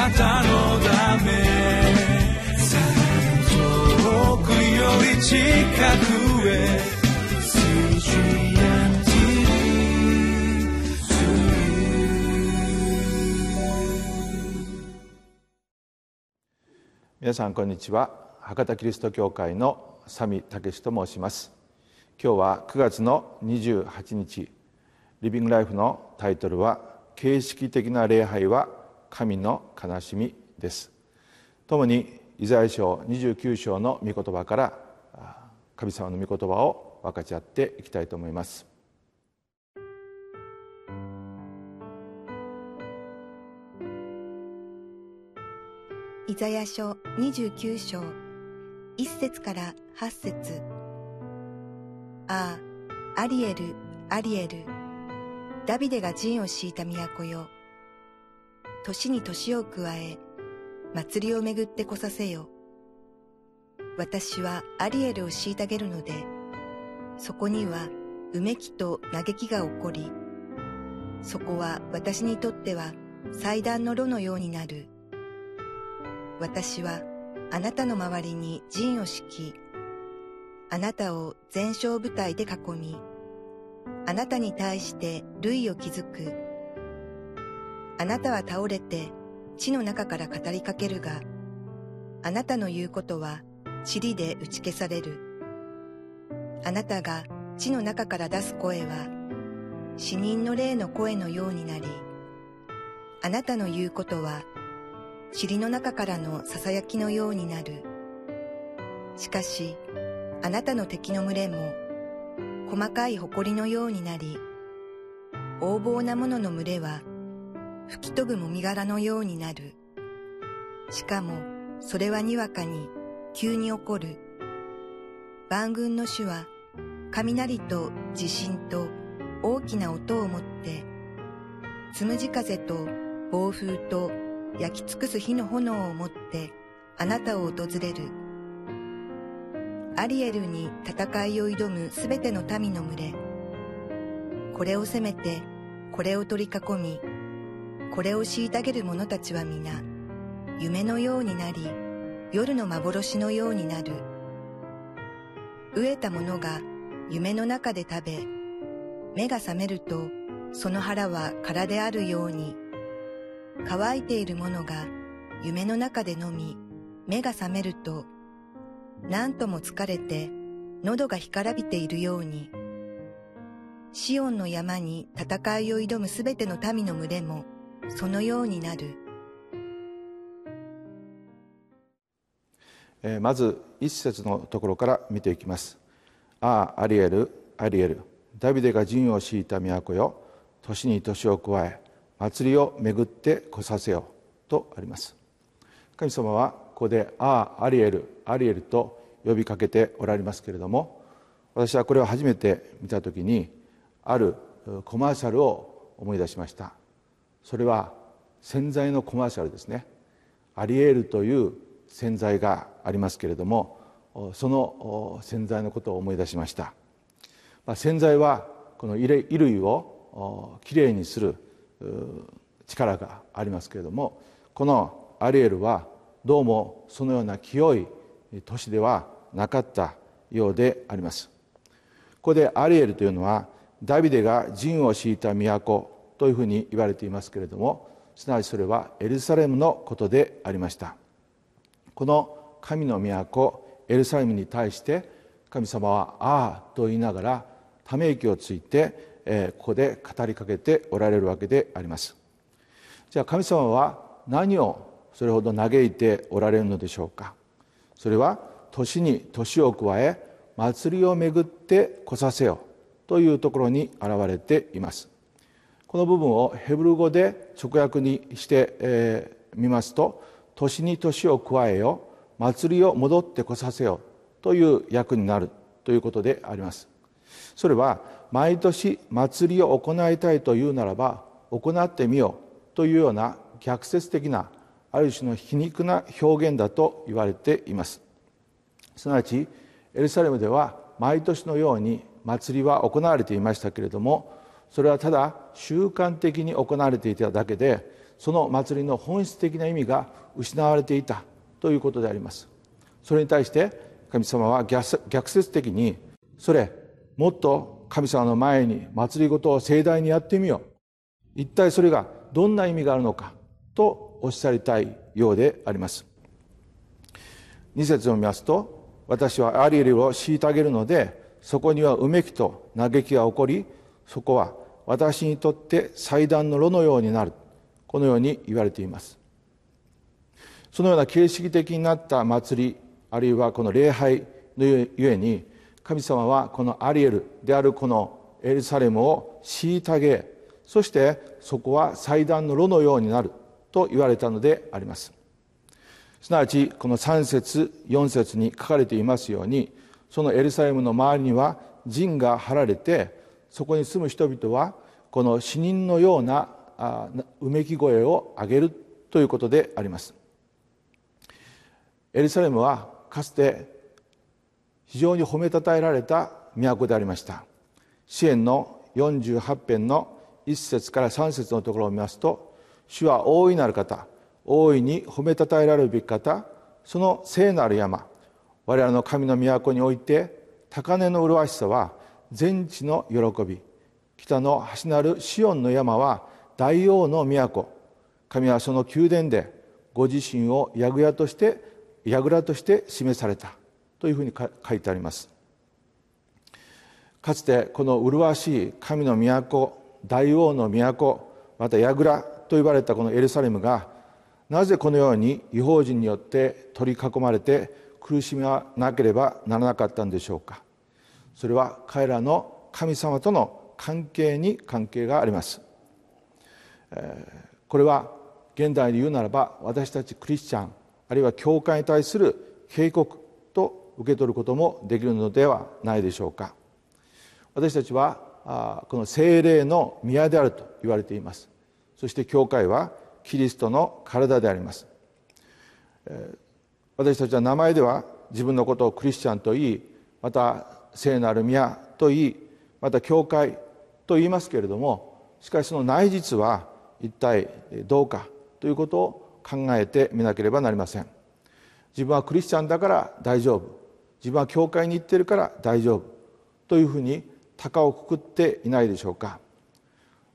なたのため遠くより近くへ皆さんこんにちは。博多キリスト教会のサミ武と申します。今日は9月の28日。リビングライフのタイトルは形式的な礼拝は神の悲しみです。共にイザヤ書29章の御言葉から神様の御言葉を分かち合っていきたいと思います。イザヤ書29章1節から8節。ああアリエルアリエル。ダビデが陣を敷いた都よ。年に年を加え祭りをめぐってこさせよ私はアリエルを虐げるのでそこにはうめきと嘆きが起こりそこは私にとっては祭壇の炉のようになる私はあなたの周りに陣を敷き、あなたを全勝部隊で囲み、あなたに対して類を築く。あなたは倒れて地の中から語りかけるが、あなたの言うことは塵で打ち消される。あなたが地の中から出す声は、死人の霊の声のようになり、あなたの言うことは塵の中からの囁きのようになる。しかし、あなたの敵の群れも、細かい埃のようになり、横暴な者の群れは、吹き飛ぶもみ殻のようになる。しかも、それはにわかに、急に起こる。万軍の主は、雷と地震と大きな音をもって、つむじ風と暴風と焼き尽くす火の炎を持ってあなたを訪れる。アリエルに戦いを挑むすべての民の群れ。これを攻めて、これを取り囲み、これを虐げる者たちは皆、夢のようになり、夜の幻のようになる。飢えた者が夢の中で食べ、目が覚めると、その腹は空であるように、乾いている者が夢の中で飲み、目が覚めると、何とも疲れて喉が干からびているように、シオンの山に戦いを挑むすべての民の群れもそのようになる。えー、まず一節のところから見ていきます。ああ、アリエル、アリエル、ダビデが陣を敷いた都よ、年に年を加え、祭りを巡って来させよとあります神様はここで「ああアリエルアリエル」と呼びかけておられますけれども私はこれを初めて見た時にあるコマーシャルを思い出しましたそれは洗剤のコマーシャルですね。アリエールという洗剤がありますけれどもその洗剤のことを思い出しました。洗剤はこの衣類をきれいにする力がありますけれどもこのアリエルはどうもそのような清い都市ではなかったようであります。ここでアリエルというのはダビデが陣を敷いた都というふうに言われていますけれどもすなわちそれはエルサレムのことでありました。この神の都エルサレムに対して神様は「ああ」と言いながらため息をついてえここで語りかけておられるわけであります。じゃあ神様は何をそれほど嘆いておられるのでしょうか。それは年に年を加え祭りをめぐって来させよというところに現れています。この部分をヘブル語で直訳にしてみ、えー、ますと「年に年を加えよ祭りを戻って来させよ」という訳になるということであります。それは毎年祭りを行いたいというならば行ってみようというような逆説的なある種の皮肉な表現だと言われています。すなわちエルサレムでは毎年のように祭りは行われていましたけれどもそれはただ習慣的に行われていただけでその祭りの本質的な意味が失われていたということであります。それに対して神様は逆説的にそれもっと神様の前に祭りごとを盛大にやってみよう。一体それがどんな意味があるのかとおっしゃりたいようであります。二節を見ますと私はアリエルを虐げるのでそこにはうめきと嘆きが起こりそこは私にとって祭壇の炉のようになる。このように言われています。そのような形式的になった祭りあるいはこの礼拝のゆえに神様はこのアリエルであるこのエルサレムを虐げそしてそこは祭壇の炉のようになると言われたのであります。すなわちこの3節4節に書かれていますようにそのエルサレムの周りには陣が張られてそこに住む人々はこの死人のようなうめき声を上げるということであります。エルサレムはかつて非常に褒めたたえられた都でありました。支援の48編の1節から3節のところを見ますと主は大いなる方大いに褒めたたえられるべき方その聖なる山我々の神の都において高根の麗しさは全地の喜び。北の端なるシオンの山は大王の都。神はその宮殿でご自身を櫓として櫓として示された。というふうに書いてあります。かつてこの麗しい神の都大王の都また櫓と呼ばれたこのエルサレムがなぜこのように違法人によって取り囲まれて苦しみはなければならなかったんでしょうか。それは彼らの神様との関係に関係があります。これは現代で言うならば私たちクリスチャンあるいは教会に対する警告と受け取ることもできるのではないでしょうか。私たちはこの精霊の宮であると言われています。そして教会はキリストの体であります。私たちは名前では自分のことをクリスチャンと言いまた聖なる宮と言いまた教会と言いますけれどもしかしその内実は一体どうかということを考えてみなければなりません。自分はクリスチャンだから大丈夫。自分は教会に行ってるから大丈夫というふうに高をくくっていないでしょうか。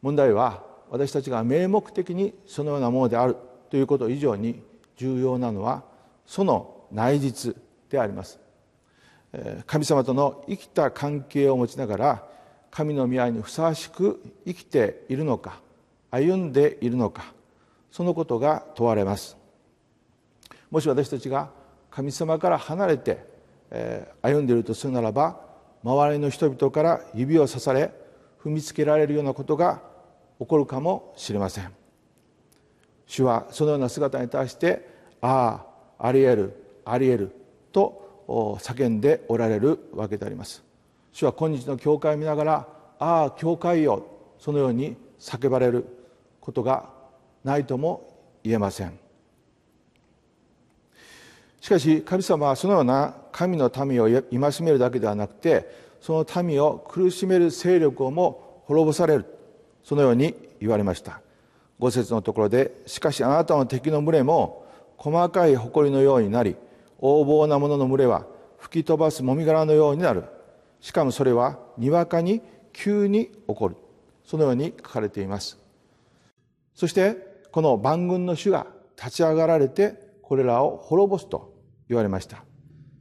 問題は私たちが名目的にそのようなものであるということ以上に重要なのはその内実であります。神様との生きた関係を持ちながら神の宮にふさわしく生きているのか歩んでいるのかそのことが問われます。もし私たちが神様から離れて歩んでいるとするならば周りの人々から指を刺され踏みつけられるようなことが起こるかもしれません。主はそのような姿に対して「ああありえるありえる」と叫んでおられるわけであります。主は今日の教会を見ながら「ああ教会よ」そのように叫ばれることがないとも言えません。しかし神様はそのような神の民を戒めるだけではなくてその民を苦しめる勢力をも滅ぼされるそのように言われました。五節のところで「しかしあなたの敵の群れも細かい埃のようになり横暴な者の群れは吹き飛ばすもみ殻のようになる。しかもそれはにわかに急に起こる」そのように書かれています。そしてこの万軍の主が立ち上がられてこれらを滅ぼすと言われました。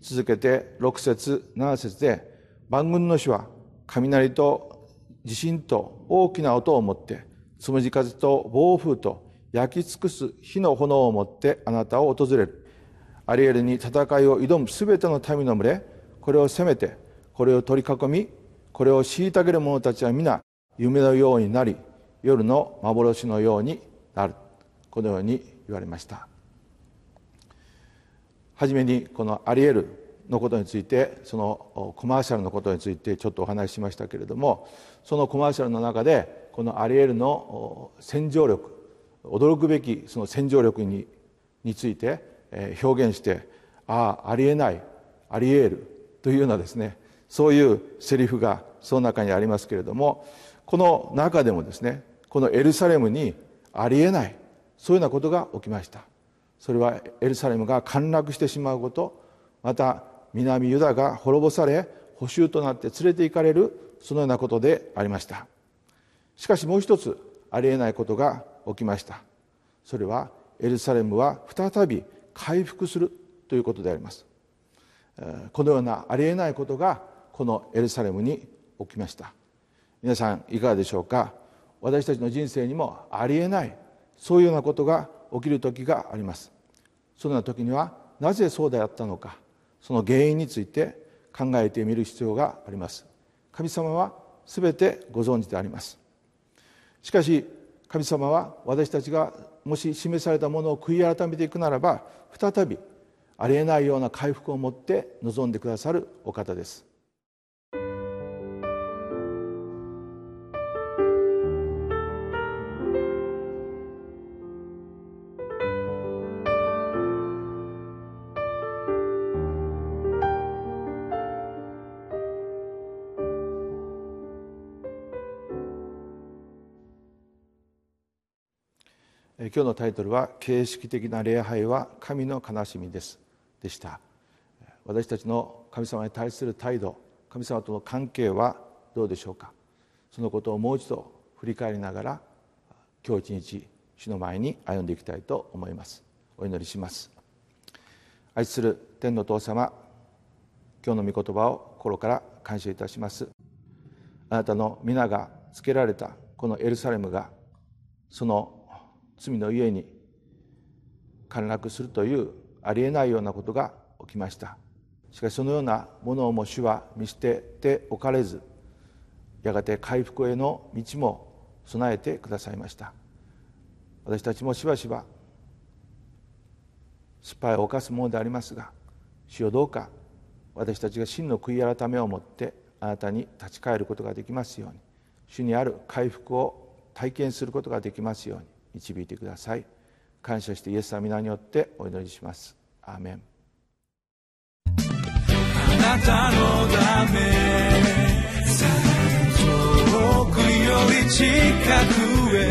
続けて6節7節で万軍の主は雷と地震と大きな音を持ってつむじ風と暴風と焼き尽くす火の炎を持ってあなたを訪れる。アリエルに戦いを挑むすべての民の群れこれを攻めてこれを取り囲みこれを虐げる者たちは皆夢のようになり夜の幻のようになるこのように言われました初めにこのアリエルのことについてそのコマーシャルのことについてちょっとお話ししましたけれどもそのコマーシャルの中でこのアリエルの洗浄力驚くべきその洗浄力にについて表現してああありえないありえるというようなですねそういうセリフがその中にありますけれどもこの中でもですねこのエルサレムにありえないそういうようなことが起きました。それはエルサレムが陥落してしまうことまた南ユダが滅ぼされ捕囚となって連れて行かれるそのようなことでありました。しかしもう一つありえないことが起きました。それはエルサレムは再び回復するということであります。このようなありえないことがこのエルサレムに起きました。皆さんいかがでしょうか？私たちの人生にもありえないそういうようなことが起きる時があります。そのような時にはなぜそうであったのか？その原因について考えてみる必要があります。神様は全てご存知であります。しかし神様は私たちがもし示されたものを悔い改めていくならば再びありえないような回復を持って臨んでくださるお方です。今日のタイトルは「形式的な礼拝は神の悲しみです」でした。私たちの神様に対する態度神様との関係はどうでしょうか。そのことをもう一度振り返りながら今日一日主の前に歩んでいきたいと思います。お祈りします。愛する天の父様今日の御言葉を心から感謝いたします。あなたの皆がつけられたこのエルサレムがその罪の家に陥落するというありえないようなことが起きました。しかしそのようなものをも主は見捨てておかれずやがて回復への道も備えてくださいました。私たちもしばしば失敗を犯すものでありますが主よどうか私たちが真の悔い改めをもってあなたに立ち返ることができますように主にある回復を体験することができますように導いてください。感謝してイエス様皆によってお祈りします。アーメン。あなたのため遠くより近くへ